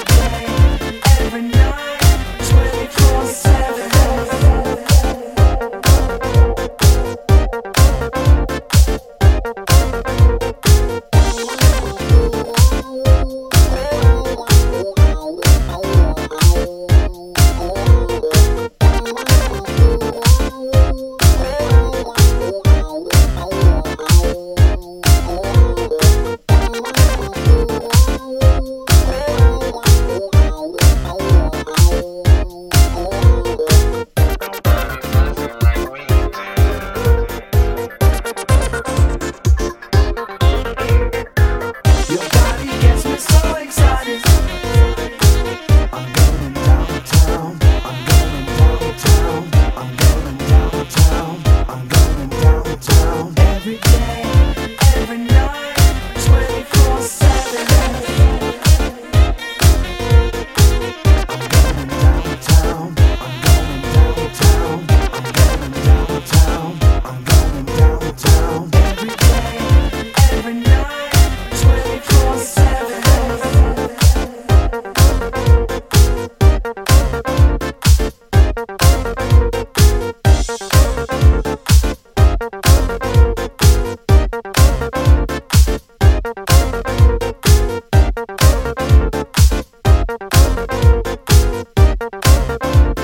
Every day. Bye.